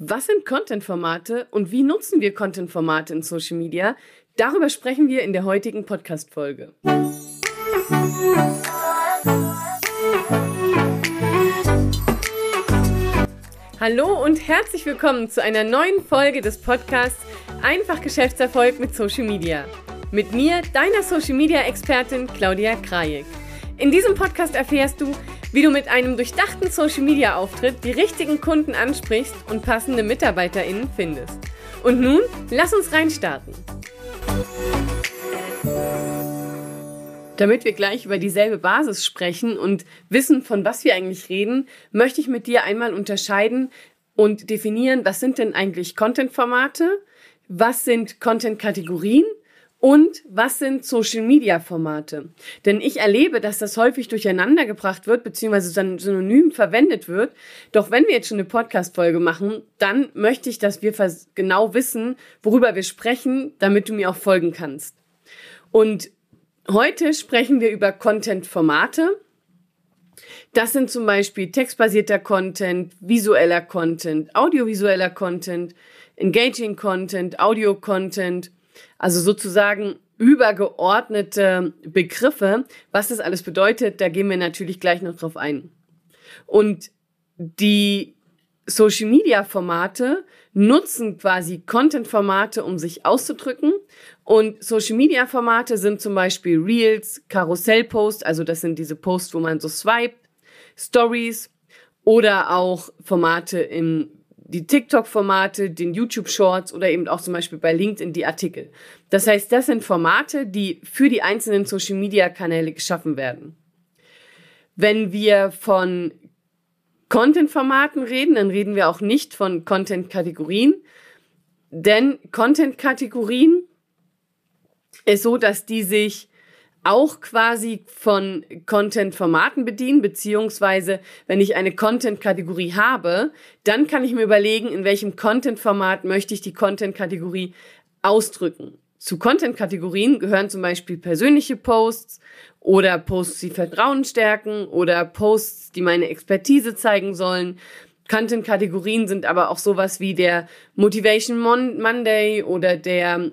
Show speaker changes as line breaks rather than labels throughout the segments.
Was sind Content-Formate und wie nutzen wir Content-Formate in Social Media? Darüber sprechen wir in der heutigen Podcast-Folge. Hallo und herzlich willkommen zu einer neuen Folge des Podcasts Einfach Geschäftserfolg mit Social Media. Mit mir, deiner Social Media Expertin Claudia Krajek. In diesem Podcast erfährst du, wie du mit einem durchdachten Social Media Auftritt die richtigen Kunden ansprichst und passende MitarbeiterInnen findest. Und nun, lass uns reinstarten. Damit wir gleich über dieselbe Basis sprechen und wissen, von was wir eigentlich reden, möchte ich mit dir einmal unterscheiden und definieren, was sind denn eigentlich Content-Formate, was sind Content-Kategorien und was sind Social-Media-Formate? Denn ich erlebe, dass das häufig durcheinander gebracht wird, beziehungsweise synonym verwendet wird. Doch wenn wir jetzt schon eine Podcast-Folge machen, dann möchte ich, dass wir genau wissen, worüber wir sprechen, damit du mir auch folgen kannst. Und heute sprechen wir über Content-Formate. Das sind zum Beispiel textbasierter Content, visueller Content, audiovisueller Content, engaging Content, Audio-Content, also sozusagen übergeordnete Begriffe. Was das alles bedeutet, da gehen wir natürlich gleich noch drauf ein. Und die Social Media Formate nutzen quasi Content Formate, um sich auszudrücken. Und Social Media Formate sind zum Beispiel Reels, Karussell Posts, also das sind diese Posts, wo man so swiped, Stories oder auch Formate im die TikTok-Formate, den YouTube-Shorts oder eben auch zum Beispiel bei LinkedIn die Artikel. Das heißt, das sind Formate, die für die einzelnen Social-Media-Kanäle geschaffen werden. Wenn wir von Content-Formaten reden, dann reden wir auch nicht von Content-Kategorien, denn Content-Kategorien ist so, dass die sich auch quasi von Content-Formaten bedienen, beziehungsweise wenn ich eine Content-Kategorie habe, dann kann ich mir überlegen, in welchem Content-Format möchte ich die Content-Kategorie ausdrücken. Zu Content-Kategorien gehören zum Beispiel persönliche Posts oder Posts, die Vertrauen stärken oder Posts, die meine Expertise zeigen sollen. Content-Kategorien sind aber auch sowas wie der Motivation Monday oder der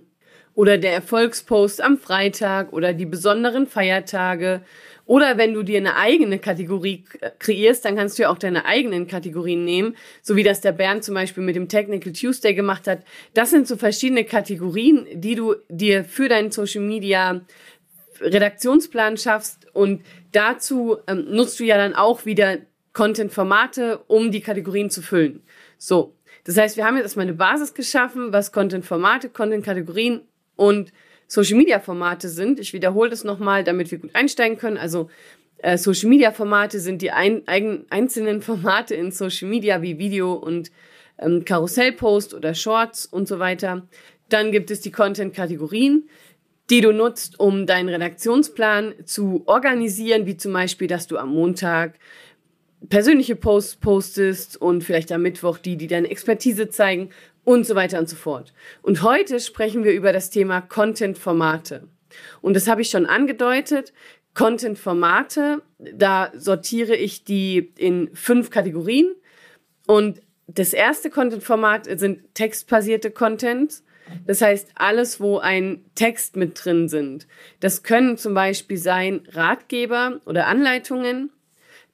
oder der Erfolgspost am Freitag oder die besonderen Feiertage. Oder wenn du dir eine eigene Kategorie kreierst, dann kannst du ja auch deine eigenen Kategorien nehmen, so wie das der Bernd zum Beispiel mit dem Technical Tuesday gemacht hat. Das sind so verschiedene Kategorien, die du dir für deinen Social Media Redaktionsplan schaffst und dazu ähm, nutzt du ja dann auch wieder Content-Formate, um die Kategorien zu füllen. So, das heißt, wir haben jetzt erstmal eine Basis geschaffen, was Content-Formate, Content-Kategorien und Social Media Formate sind. Ich wiederhole das nochmal, damit wir gut einsteigen können. Also äh, Social Media Formate sind die ein, ein, einzelnen Formate in Social Media wie Video und ähm, Karussellpost oder Shorts und so weiter. Dann gibt es die Content-Kategorien, die du nutzt, um deinen Redaktionsplan zu organisieren, wie zum Beispiel, dass du am Montag persönliche Posts postest und vielleicht am Mittwoch die, die deine Expertise zeigen und so weiter und so fort. Und heute sprechen wir über das Thema Content-Formate. Und das habe ich schon angedeutet. Content-Formate, da sortiere ich die in fünf Kategorien. Und das erste Content-Format sind textbasierte Content. Das heißt, alles, wo ein Text mit drin sind. Das können zum Beispiel sein Ratgeber oder Anleitungen.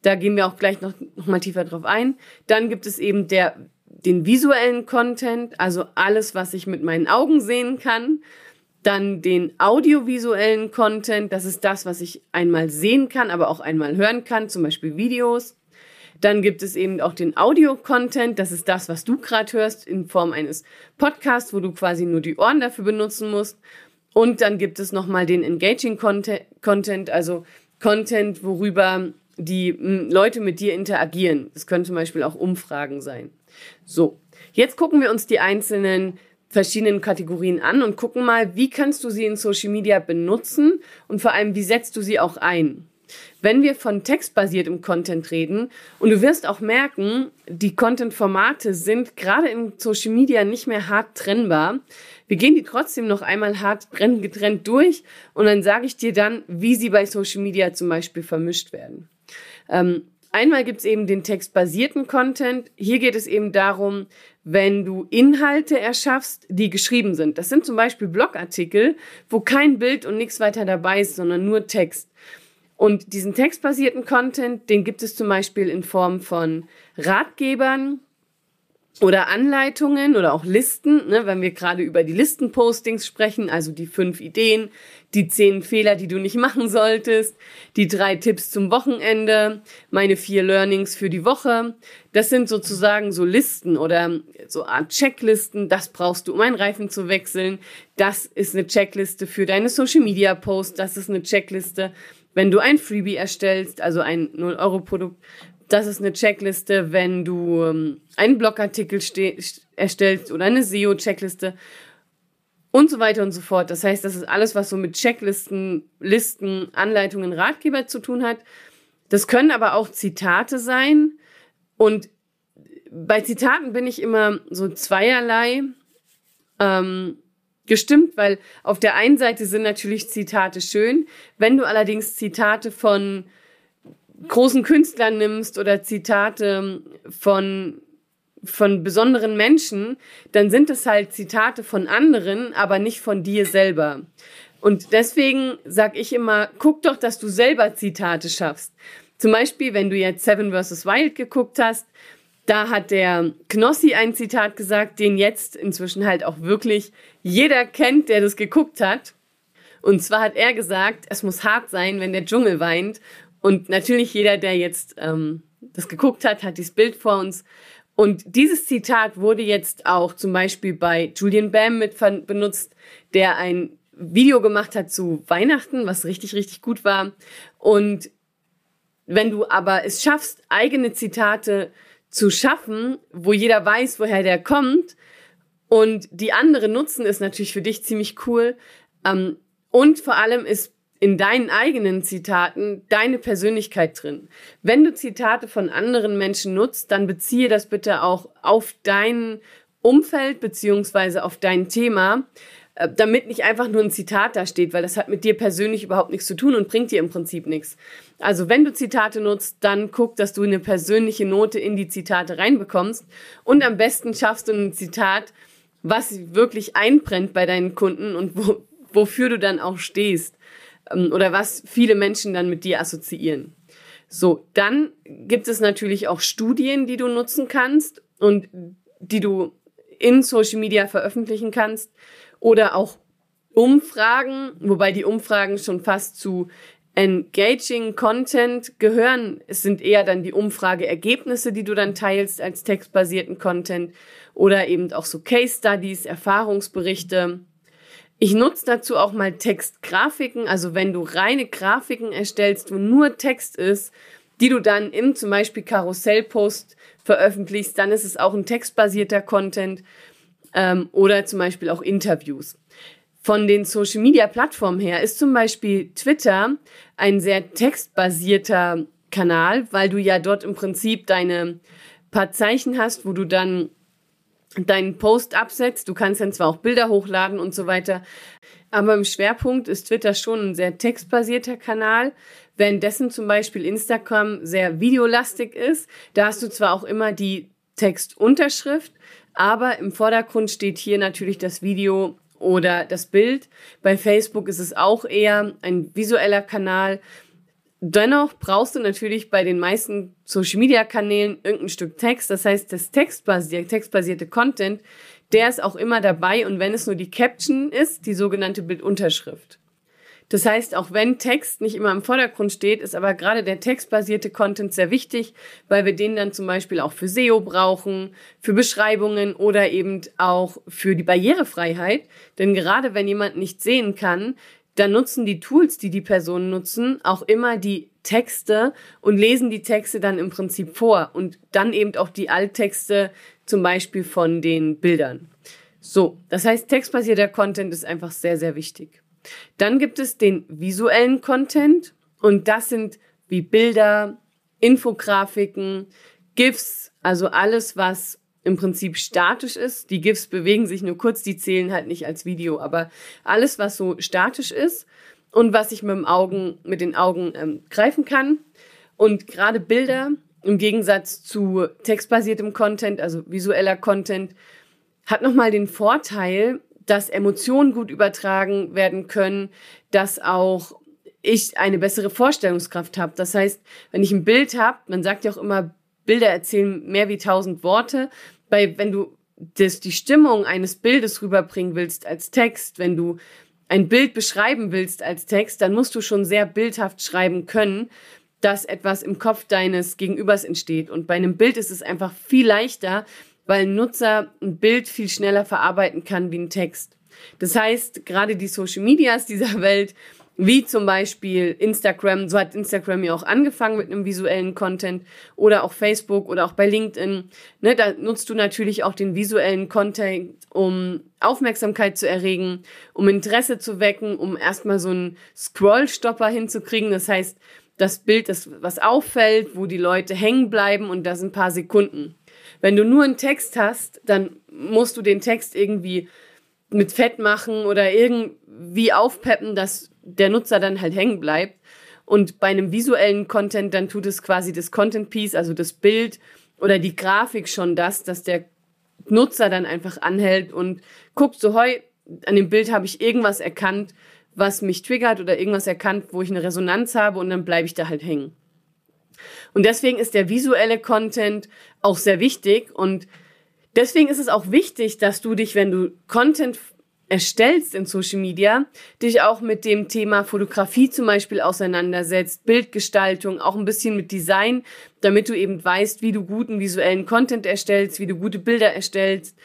Da gehen wir auch gleich noch, noch mal tiefer drauf ein. Dann gibt es eben der den visuellen Content, also alles, was ich mit meinen Augen sehen kann. Dann den audiovisuellen Content, das ist das, was ich einmal sehen kann, aber auch einmal hören kann, zum Beispiel Videos. Dann gibt es eben auch den Audio-Content, das ist das, was du gerade hörst, in Form eines Podcasts, wo du quasi nur die Ohren dafür benutzen musst. Und dann gibt es nochmal den Engaging Content, also Content, worüber die Leute mit dir interagieren. Das können zum Beispiel auch Umfragen sein. So, jetzt gucken wir uns die einzelnen verschiedenen Kategorien an und gucken mal, wie kannst du sie in Social Media benutzen und vor allem, wie setzt du sie auch ein. Wenn wir von textbasiertem Content reden, und du wirst auch merken, die Content-Formate sind gerade in Social Media nicht mehr hart trennbar. Wir gehen die trotzdem noch einmal hart getrennt durch und dann sage ich dir dann, wie sie bei Social Media zum Beispiel vermischt werden. Ähm, einmal gibt es eben den textbasierten Content. Hier geht es eben darum, wenn du Inhalte erschaffst, die geschrieben sind. Das sind zum Beispiel Blogartikel, wo kein Bild und nichts weiter dabei ist, sondern nur Text. Und diesen textbasierten Content, den gibt es zum Beispiel in Form von Ratgebern, oder Anleitungen oder auch Listen, ne, wenn wir gerade über die Listenpostings sprechen, also die fünf Ideen, die zehn Fehler, die du nicht machen solltest, die drei Tipps zum Wochenende, meine vier Learnings für die Woche. Das sind sozusagen so Listen oder so Art Checklisten. Das brauchst du, um einen Reifen zu wechseln. Das ist eine Checkliste für deine Social Media Posts. Das ist eine Checkliste, wenn du ein Freebie erstellst, also ein 0-Euro-Produkt. Das ist eine Checkliste, wenn du ähm, einen Blogartikel erstellst oder eine SEO-Checkliste und so weiter und so fort. Das heißt, das ist alles, was so mit Checklisten, Listen, Anleitungen, Ratgeber zu tun hat. Das können aber auch Zitate sein. Und bei Zitaten bin ich immer so zweierlei ähm, gestimmt, weil auf der einen Seite sind natürlich Zitate schön. Wenn du allerdings Zitate von großen Künstlern nimmst oder Zitate von von besonderen Menschen, dann sind es halt Zitate von anderen, aber nicht von dir selber. Und deswegen sag ich immer, guck doch, dass du selber Zitate schaffst. Zum Beispiel, wenn du jetzt Seven vs. Wild geguckt hast, da hat der Knossi ein Zitat gesagt, den jetzt inzwischen halt auch wirklich jeder kennt, der das geguckt hat. Und zwar hat er gesagt, es muss hart sein, wenn der Dschungel weint. Und natürlich jeder, der jetzt ähm, das geguckt hat, hat dieses Bild vor uns. Und dieses Zitat wurde jetzt auch zum Beispiel bei Julian Bam mit benutzt, der ein Video gemacht hat zu Weihnachten, was richtig, richtig gut war. Und wenn du aber es schaffst, eigene Zitate zu schaffen, wo jeder weiß, woher der kommt, und die anderen nutzen, ist natürlich für dich ziemlich cool. Ähm, und vor allem ist in deinen eigenen Zitaten deine Persönlichkeit drin. Wenn du Zitate von anderen Menschen nutzt, dann beziehe das bitte auch auf dein Umfeld beziehungsweise auf dein Thema, äh, damit nicht einfach nur ein Zitat da steht, weil das hat mit dir persönlich überhaupt nichts zu tun und bringt dir im Prinzip nichts. Also wenn du Zitate nutzt, dann guck, dass du eine persönliche Note in die Zitate reinbekommst und am besten schaffst du ein Zitat, was wirklich einbrennt bei deinen Kunden und wo, wofür du dann auch stehst. Ähm, oder was viele Menschen dann mit dir assoziieren. So, dann gibt es natürlich auch Studien, die du nutzen kannst und die du in Social Media veröffentlichen kannst oder auch Umfragen, wobei die Umfragen schon fast zu Engaging Content gehören. Es sind eher dann die Umfrageergebnisse, die du dann teilst als textbasierten Content oder eben auch so Case Studies, Erfahrungsberichte. Ich nutze dazu auch mal Textgrafiken, also wenn du reine Grafiken erstellst, wo nur Text ist, die du dann im zum Beispiel Karussellpost veröffentlichst, dann ist es auch ein textbasierter Content ähm, oder zum Beispiel auch Interviews. Von den Social Media Plattformen her ist zum Beispiel Twitter ein sehr textbasierter Kanal, weil du ja dort im Prinzip deine paar Zeichen hast, wo du dann deinen Post absetzt. Du kannst dann zwar auch Bilder hochladen und so weiter, aber im Schwerpunkt ist Twitter schon ein sehr textbasierter Kanal, währenddessen zum Beispiel Instagram sehr videolastig ist. Da hast du zwar auch immer die Textunterschrift, aber im Vordergrund steht hier natürlich das Video oder das Bild. Bei Facebook ist es auch eher ein visueller Kanal Dennoch brauchst du natürlich bei den meisten Social Media Kanälen irgendein Stück Text. Das heißt, das textbasierte, textbasierte Content, der ist auch immer dabei und wenn es nur die Caption ist, die sogenannte Bildunterschrift. Das heißt, auch wenn Text nicht immer im Vordergrund steht, ist aber gerade der textbasierte Content sehr wichtig, weil wir den dann zum Beispiel auch für SEO brauchen, für Beschreibungen oder eben auch für die Barrierefreiheit. Denn gerade wenn jemand nicht sehen kann, dann nutzen die Tools, die die Personen nutzen, auch immer die Texte und lesen die Texte dann im Prinzip vor und dann eben auch die Alttexte zum Beispiel von den Bildern. So, das heißt, textbasierter Content ist einfach sehr, sehr wichtig. Dann gibt es den visuellen Content und das sind wie Bilder, Infografiken, GIFs, also alles, was im Prinzip statisch ist. Die GIFs bewegen sich nur kurz, die zählen halt nicht als Video, aber alles, was so statisch ist und was ich mit, dem Augen, mit den Augen ähm, greifen kann. Und gerade Bilder im Gegensatz zu textbasiertem Content, also visueller Content, hat nochmal den Vorteil, dass Emotionen gut übertragen werden können, dass auch ich eine bessere Vorstellungskraft habe. Das heißt, wenn ich ein Bild habe, man sagt ja auch immer, Bilder erzählen mehr wie tausend Worte. Bei, wenn du das, die Stimmung eines Bildes rüberbringen willst als Text, wenn du ein Bild beschreiben willst als Text, dann musst du schon sehr bildhaft schreiben können, dass etwas im Kopf deines Gegenübers entsteht. Und bei einem Bild ist es einfach viel leichter, weil ein Nutzer ein Bild viel schneller verarbeiten kann wie ein Text. Das heißt, gerade die Social Medias dieser Welt wie zum Beispiel Instagram, so hat Instagram ja auch angefangen mit einem visuellen Content oder auch Facebook oder auch bei LinkedIn. Ne, da nutzt du natürlich auch den visuellen Content, um Aufmerksamkeit zu erregen, um Interesse zu wecken, um erstmal so einen Scrollstopper hinzukriegen. Das heißt, das Bild, das was auffällt, wo die Leute hängen bleiben und das ein paar Sekunden. Wenn du nur einen Text hast, dann musst du den Text irgendwie mit Fett machen oder irgendwie aufpeppen, dass der Nutzer dann halt hängen bleibt. Und bei einem visuellen Content, dann tut es quasi das Content Piece, also das Bild oder die Grafik schon das, dass der Nutzer dann einfach anhält und guckt so, heu, an dem Bild habe ich irgendwas erkannt, was mich triggert oder irgendwas erkannt, wo ich eine Resonanz habe und dann bleibe ich da halt hängen. Und deswegen ist der visuelle Content auch sehr wichtig und deswegen ist es auch wichtig, dass du dich, wenn du Content erstellst in Social Media, dich auch mit dem Thema Fotografie zum Beispiel auseinandersetzt, Bildgestaltung, auch ein bisschen mit Design, damit du eben weißt, wie du guten visuellen Content erstellst, wie du gute Bilder erstellst,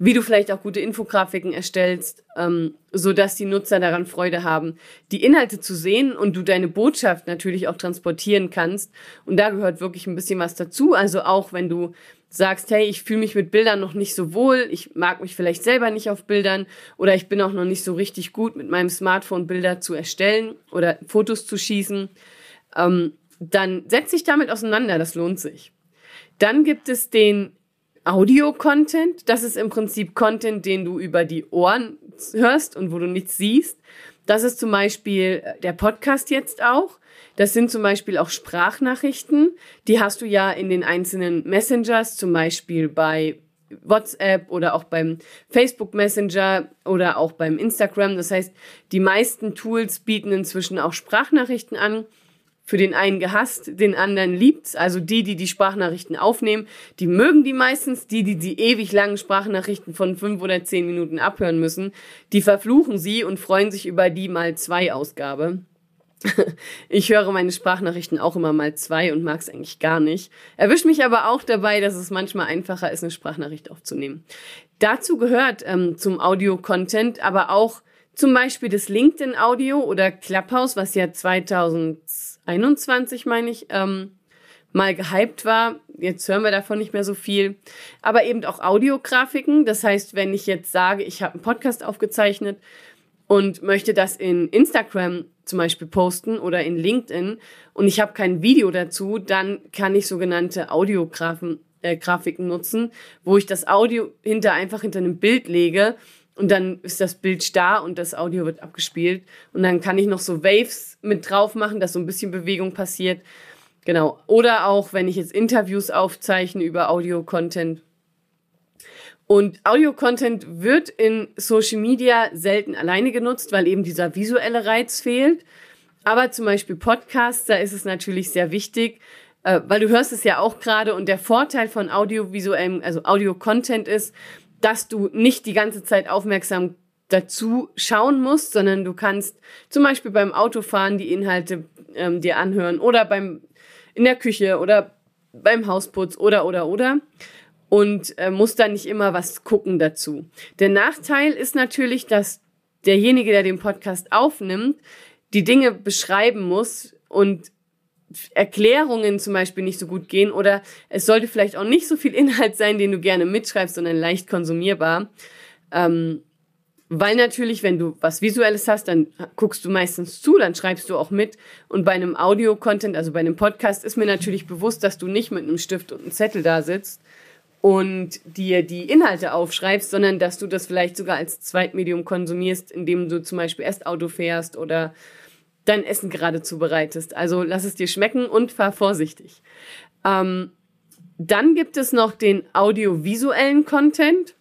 wie du vielleicht auch gute Infografiken erstellst, ähm, so dass die Nutzer daran Freude haben, die Inhalte zu sehen und du deine Botschaft natürlich auch transportieren kannst. Und da gehört wirklich ein bisschen was dazu. Also auch wenn du sagst, hey, ich fühle mich mit Bildern noch nicht so wohl, ich mag mich vielleicht selber nicht auf Bildern oder ich bin auch noch nicht so richtig gut mit meinem Smartphone Bilder zu erstellen oder Fotos zu schießen, ähm, dann setz dich damit auseinander, das lohnt sich. Dann gibt es den Audio-Content, das ist im Prinzip Content, den du über die Ohren hörst und wo du nichts siehst. Das ist zum Beispiel der Podcast jetzt auch. Das sind zum Beispiel auch Sprachnachrichten. Die hast du ja in den einzelnen Messengers, zum Beispiel bei WhatsApp oder auch beim Facebook Messenger oder auch beim Instagram. Das heißt, die meisten Tools bieten inzwischen auch Sprachnachrichten an. Für den einen gehasst, den anderen liebt's. Also die, die die Sprachnachrichten aufnehmen, die mögen die meistens. Die, die die ewig langen Sprachnachrichten von fünf oder zehn Minuten abhören müssen, die verfluchen sie und freuen sich über die mal zwei Ausgabe. Ich höre meine Sprachnachrichten auch immer mal zwei und mag es eigentlich gar nicht. Erwischt mich aber auch dabei, dass es manchmal einfacher ist, eine Sprachnachricht aufzunehmen. Dazu gehört ähm, zum Audio-Content aber auch zum Beispiel das LinkedIn-Audio oder Clubhouse, was ja 2021, meine ich, ähm, mal gehypt war. Jetzt hören wir davon nicht mehr so viel. Aber eben auch Audiografiken. Das heißt, wenn ich jetzt sage, ich habe einen Podcast aufgezeichnet und möchte das in Instagram zum Beispiel posten oder in LinkedIn und ich habe kein Video dazu, dann kann ich sogenannte Audiografen äh, Grafiken nutzen, wo ich das Audio hinter einfach hinter einem Bild lege und dann ist das Bild starr und das Audio wird abgespielt und dann kann ich noch so Waves mit drauf machen, dass so ein bisschen Bewegung passiert. Genau. Oder auch, wenn ich jetzt Interviews aufzeichne über Audio-Content, und Audio-Content wird in Social Media selten alleine genutzt, weil eben dieser visuelle Reiz fehlt. Aber zum Beispiel Podcasts, da ist es natürlich sehr wichtig, äh, weil du hörst es ja auch gerade und der Vorteil von audiovisuellem, also Audio-Content ist, dass du nicht die ganze Zeit aufmerksam dazu schauen musst, sondern du kannst zum Beispiel beim Autofahren die Inhalte ähm, dir anhören oder beim in der Küche oder beim Hausputz oder oder oder und äh, muss dann nicht immer was gucken dazu. Der Nachteil ist natürlich, dass derjenige, der den Podcast aufnimmt, die Dinge beschreiben muss und Erklärungen zum Beispiel nicht so gut gehen oder es sollte vielleicht auch nicht so viel Inhalt sein, den du gerne mitschreibst, sondern leicht konsumierbar. Ähm, weil natürlich, wenn du was Visuelles hast, dann guckst du meistens zu, dann schreibst du auch mit. Und bei einem Audio-Content, also bei einem Podcast, ist mir natürlich bewusst, dass du nicht mit einem Stift und einem Zettel da sitzt, und dir die Inhalte aufschreibst, sondern dass du das vielleicht sogar als Zweitmedium konsumierst, indem du zum Beispiel erst Auto fährst oder dein Essen gerade zubereitest. Also lass es dir schmecken und fahr vorsichtig. Ähm, dann gibt es noch den audiovisuellen Content.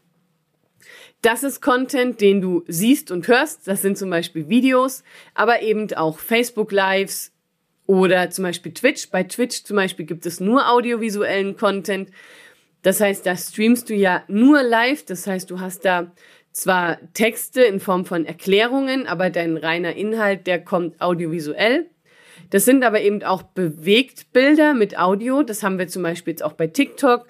Das ist Content, den du siehst und hörst. Das sind zum Beispiel Videos, aber eben auch Facebook Lives oder zum Beispiel Twitch. Bei Twitch zum Beispiel gibt es nur audiovisuellen Content. Das heißt, da streamst du ja nur live. Das heißt, du hast da zwar Texte in Form von Erklärungen, aber dein reiner Inhalt, der kommt audiovisuell. Das sind aber eben auch Bewegtbilder mit Audio. Das haben wir zum Beispiel jetzt auch bei TikTok.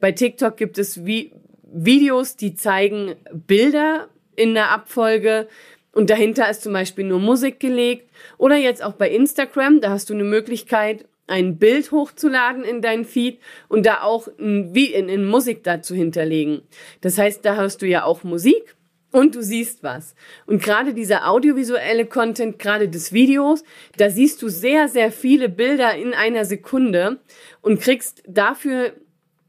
Bei TikTok gibt es wie Videos, die zeigen Bilder in der Abfolge und dahinter ist zum Beispiel nur Musik gelegt. Oder jetzt auch bei Instagram, da hast du eine Möglichkeit, ein Bild hochzuladen in dein Feed und da auch wie in, in Musik dazu hinterlegen. Das heißt, da hast du ja auch Musik und du siehst was. Und gerade dieser audiovisuelle Content, gerade des Videos, da siehst du sehr, sehr viele Bilder in einer Sekunde und kriegst dafür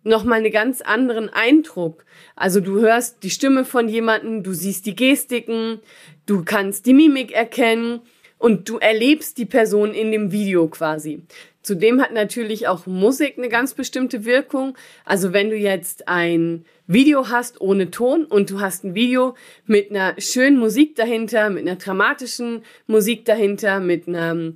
nochmal einen ganz anderen Eindruck. Also du hörst die Stimme von jemandem, du siehst die Gestiken, du kannst die Mimik erkennen und du erlebst die Person in dem Video quasi. Zudem hat natürlich auch Musik eine ganz bestimmte Wirkung. Also wenn du jetzt ein Video hast ohne Ton und du hast ein Video mit einer schönen Musik dahinter, mit einer dramatischen Musik dahinter, mit einer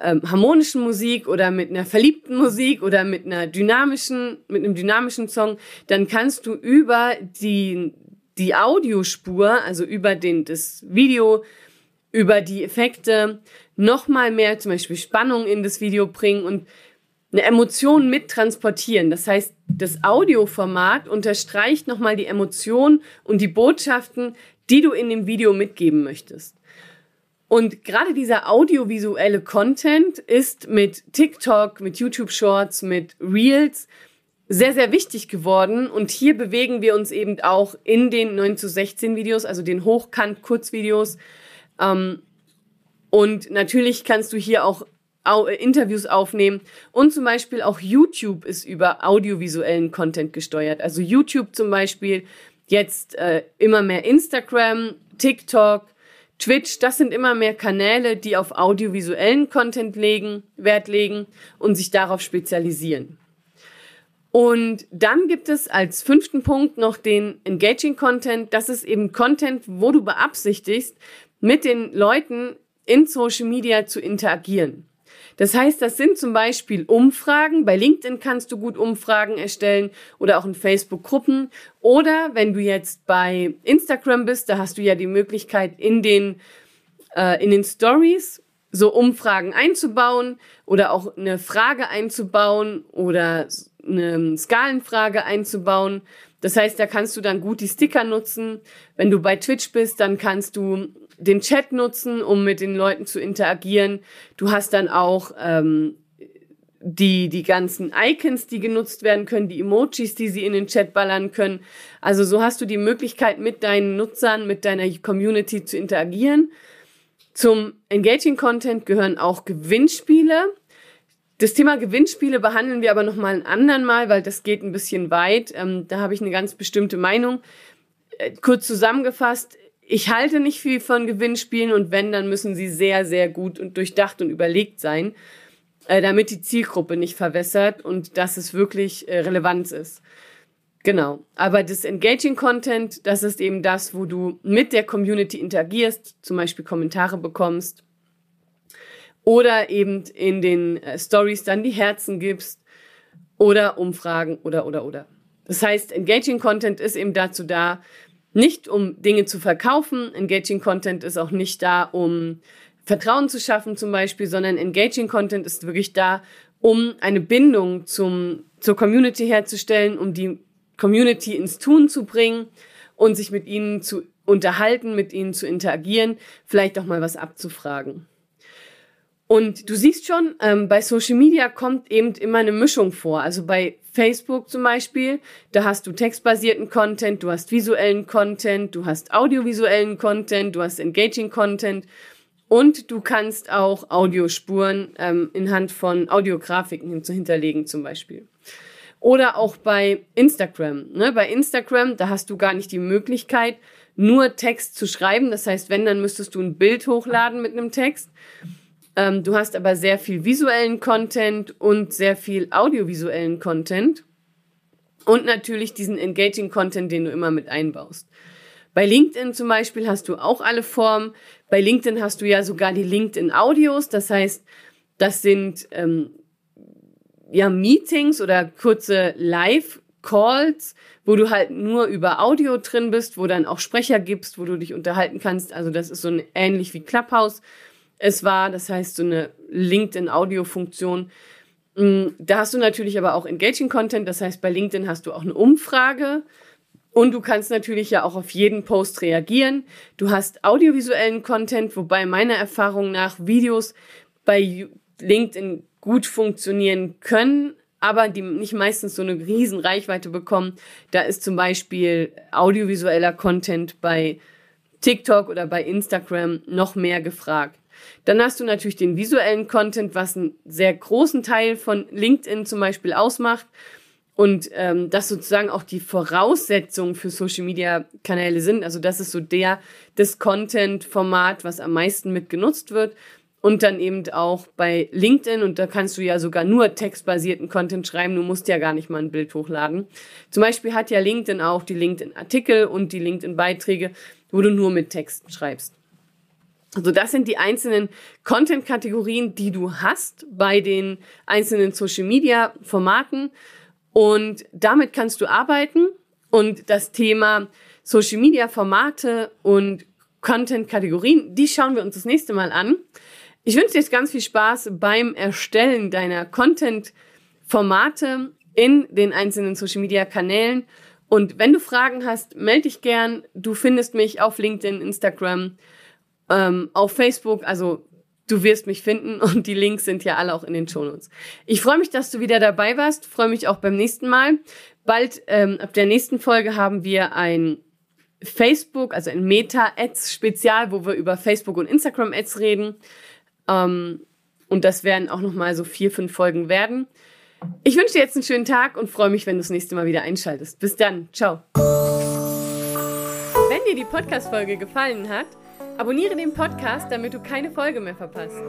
ähm, harmonischen Musik oder mit einer verliebten Musik oder mit einer dynamischen, mit einem dynamischen Song, dann kannst du über die, die Audiospur, also über den, das Video, über die Effekte nochmal mehr zum Beispiel Spannung in das Video bringen und eine Emotion mit transportieren. Das heißt, das Audioformat unterstreicht nochmal die Emotion und die Botschaften, die du in dem Video mitgeben möchtest. Und gerade dieser audiovisuelle Content ist mit TikTok, mit YouTube Shorts, mit Reels sehr, sehr wichtig geworden. Und hier bewegen wir uns eben auch in den 9 zu 16 Videos, also den Hochkant-Kurzvideos, ähm, und natürlich kannst du hier auch Interviews aufnehmen und zum Beispiel auch YouTube ist über audiovisuellen Content gesteuert. Also YouTube zum Beispiel, jetzt äh, immer mehr Instagram, TikTok, Twitch, das sind immer mehr Kanäle, die auf audiovisuellen Content legen, Wert legen und sich darauf spezialisieren. Und dann gibt es als fünften Punkt noch den Engaging Content. Das ist eben Content, wo du beabsichtigst, mit den Leuten in Social Media zu interagieren. Das heißt, das sind zum Beispiel Umfragen. Bei LinkedIn kannst du gut Umfragen erstellen oder auch in Facebook-Gruppen. Oder wenn du jetzt bei Instagram bist, da hast du ja die Möglichkeit, in den, äh, in den Stories so Umfragen einzubauen oder auch eine Frage einzubauen oder eine Skalenfrage einzubauen. Das heißt, da kannst du dann gut die Sticker nutzen. Wenn du bei Twitch bist, dann kannst du den Chat nutzen, um mit den Leuten zu interagieren. Du hast dann auch ähm, die, die ganzen Icons, die genutzt werden können, die Emojis, die sie in den Chat ballern können. Also so hast du die Möglichkeit, mit deinen Nutzern, mit deiner Community zu interagieren. Zum Engaging Content gehören auch Gewinnspiele. Das Thema Gewinnspiele behandeln wir aber noch mal ein anderen Mal, weil das geht ein bisschen weit. Ähm, da habe ich eine ganz bestimmte Meinung. Äh, kurz zusammengefasst, ich halte nicht viel von Gewinnspielen und wenn, dann müssen sie sehr, sehr gut und durchdacht und überlegt sein, äh, damit die Zielgruppe nicht verwässert und dass es wirklich äh, Relevanz ist. Genau. Aber das Engaging Content, das ist eben das, wo du mit der Community interagierst, zum Beispiel Kommentare bekommst oder eben in den äh, Stories dann die Herzen gibst oder Umfragen oder, oder, oder. Das heißt, Engaging Content ist eben dazu da, nicht um Dinge zu verkaufen. Engaging Content ist auch nicht da, um Vertrauen zu schaffen zum Beispiel, sondern Engaging Content ist wirklich da, um eine Bindung zum, zur Community herzustellen, um die Community ins Tun zu bringen und sich mit ihnen zu unterhalten, mit ihnen zu interagieren, vielleicht auch mal was abzufragen. Und du siehst schon, ähm, bei Social Media kommt eben immer eine Mischung vor. Also bei Facebook zum Beispiel, da hast du textbasierten Content, du hast visuellen Content, du hast audiovisuellen Content, du hast engaging Content und du kannst auch Audiospuren ähm, in von Audiografiken hinterlegen zum Beispiel. Oder auch bei Instagram. Ne? Bei Instagram, da hast du gar nicht die Möglichkeit, nur Text zu schreiben. Das heißt, wenn, dann müsstest du ein Bild hochladen mit einem Text. Ähm, du hast aber sehr viel visuellen Content und sehr viel audiovisuellen Content. Und natürlich diesen engaging Content, den du immer mit einbaust. Bei LinkedIn zum Beispiel hast du auch alle Formen. Bei LinkedIn hast du ja sogar die LinkedIn-Audios. Das heißt, das sind ähm, ja Meetings oder kurze Live-Calls, wo du halt nur über Audio drin bist, wo dann auch Sprecher gibst, wo du dich unterhalten kannst. Also das ist so ein, ähnlich wie Clubhouse es war. Das heißt, so eine LinkedIn-Audio-Funktion. Mm, da hast du natürlich aber auch Engaging Content. Das heißt, bei LinkedIn hast du auch eine Umfrage. Und du kannst natürlich ja auch auf jeden Post reagieren. Du hast audiovisuellen Content, wobei meiner Erfahrung nach Videos bei LinkedIn gut funktionieren können, aber die nicht meistens so eine riesen Reichweite bekommen. Da ist zum Beispiel audiovisueller Content bei TikTok oder bei Instagram noch mehr gefragt. Dann hast du natürlich den visuellen Content, was einen sehr großen Teil von LinkedIn zum Beispiel ausmacht und ähm, das sozusagen auch die Voraussetzungen für Social Media Kanäle sind. Also das ist so der das Content Format, was am meisten mitgenutzt wird und dann eben auch bei LinkedIn und da kannst du ja sogar nur textbasierten Content schreiben. Du musst ja gar nicht mal ein Bild hochladen. Zum Beispiel hat ja LinkedIn auch die LinkedIn Artikel und die LinkedIn Beiträge, wo du nur mit Texten schreibst. Also das sind die einzelnen Content-Kategorien, die du hast bei den einzelnen Social-Media-Formaten. Und damit kannst du arbeiten. Und das Thema Social-Media-Formate und Content-Kategorien, die schauen wir uns das nächste Mal an. Ich wünsche dir jetzt ganz viel Spaß beim Erstellen deiner Content-Formate in den einzelnen Social-Media-Kanälen. Und wenn du Fragen hast, melde dich gern. Du findest mich auf LinkedIn, Instagram, ähm, auf Facebook, also du wirst mich finden und die Links sind ja alle auch in den Shownotes. Ich freue mich, dass du wieder dabei warst, freue mich auch beim nächsten Mal. Bald, ähm, ab der nächsten Folge haben wir ein Facebook, also ein Meta-Ads-Spezial, wo wir über Facebook und Instagram-Ads reden. Ähm, und das werden auch nochmal so vier, fünf Folgen werden. Ich wünsche dir jetzt einen schönen Tag und freue mich, wenn du das nächste Mal wieder einschaltest. Bis dann. Ciao. Wenn dir die Podcast-Folge gefallen hat, Abonniere den Podcast, damit du keine Folge mehr verpasst.